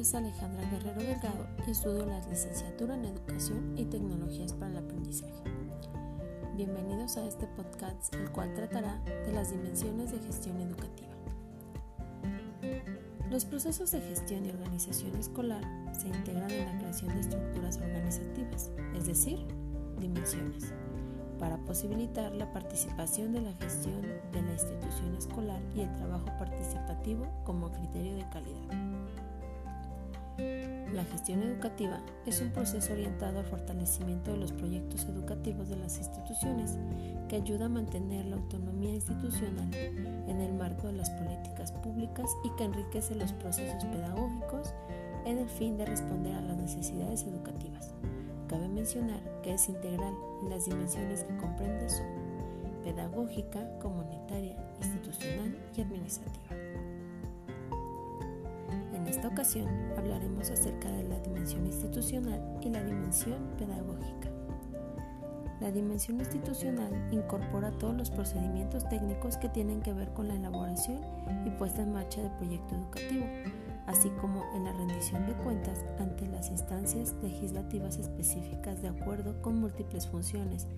es Alejandra Guerrero Delgado y estudio la licenciatura en Educación y Tecnologías para el Aprendizaje. Bienvenidos a este podcast, el cual tratará de las dimensiones de gestión educativa. Los procesos de gestión y organización escolar se integran en la creación de estructuras organizativas, es decir, dimensiones, para posibilitar la participación de la gestión de la institución escolar y el trabajo participativo como criterio de calidad. La gestión educativa es un proceso orientado al fortalecimiento de los proyectos educativos de las instituciones que ayuda a mantener la autonomía institucional en el marco de las políticas públicas y que enriquece los procesos pedagógicos en el fin de responder a las necesidades educativas. Cabe mencionar que es integral y las dimensiones que comprende son pedagógica, comunitaria, institucional y administrativa. Esta ocasión hablaremos acerca de la dimensión institucional y la dimensión pedagógica. La dimensión institucional incorpora todos los procedimientos técnicos que tienen que ver con la elaboración y puesta en marcha del proyecto educativo, así como en la rendición de cuentas ante las instancias legislativas específicas de acuerdo con múltiples funciones,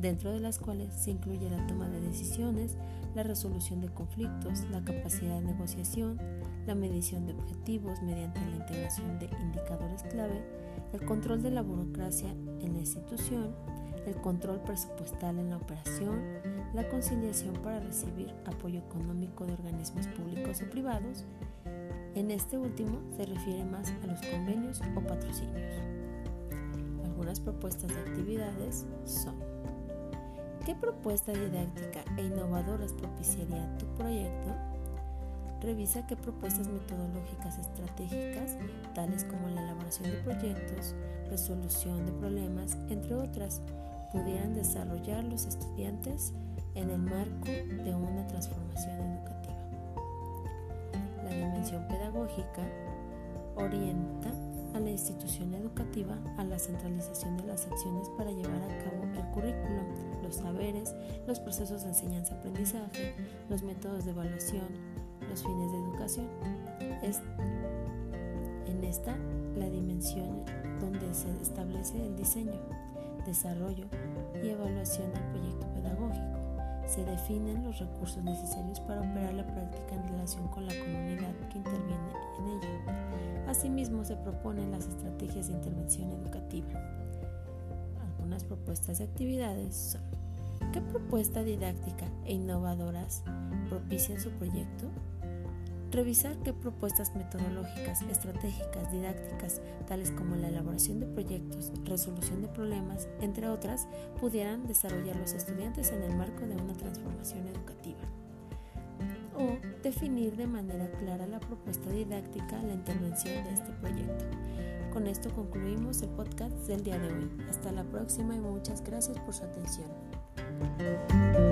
dentro de las cuales se incluye la toma de decisiones, la resolución de conflictos, la capacidad de negociación, la medición de objetivos mediante la integración de indicadores clave, el control de la burocracia en la institución, el control presupuestal en la operación, la conciliación para recibir apoyo económico de organismos públicos o privados. En este último se refiere más a los convenios o patrocinios. Algunas propuestas de actividades son ¿Qué propuesta didáctica e innovadoras propiciaría tu proyecto? Revisa qué propuestas metodológicas estratégicas, tales como la elaboración de proyectos, resolución de problemas, entre otras, pudieran desarrollar los estudiantes en el marco de una transformación educativa. La dimensión pedagógica orienta a la institución educativa a la centralización de las acciones para llevar a cabo el currículo, los saberes, los procesos de enseñanza-aprendizaje, los métodos de evaluación, los fines de educación. Es en esta la dimensión donde se establece el diseño, desarrollo y evaluación del proyecto pedagógico. Se definen los recursos necesarios para operar la práctica en relación con la comunidad que interviene en ella. Asimismo, se proponen las estrategias de intervención educativa. Algunas propuestas de actividades son ¿Qué propuesta didáctica e innovadoras propician su proyecto? Revisar qué propuestas metodológicas, estratégicas, didácticas, tales como la elaboración de proyectos, resolución de problemas, entre otras, pudieran desarrollar los estudiantes en el marco de una transformación educativa. O definir de manera clara la propuesta didáctica, la intervención de este proyecto. Con esto concluimos el podcast del día de hoy. Hasta la próxima y muchas gracias por su atención. Thank you.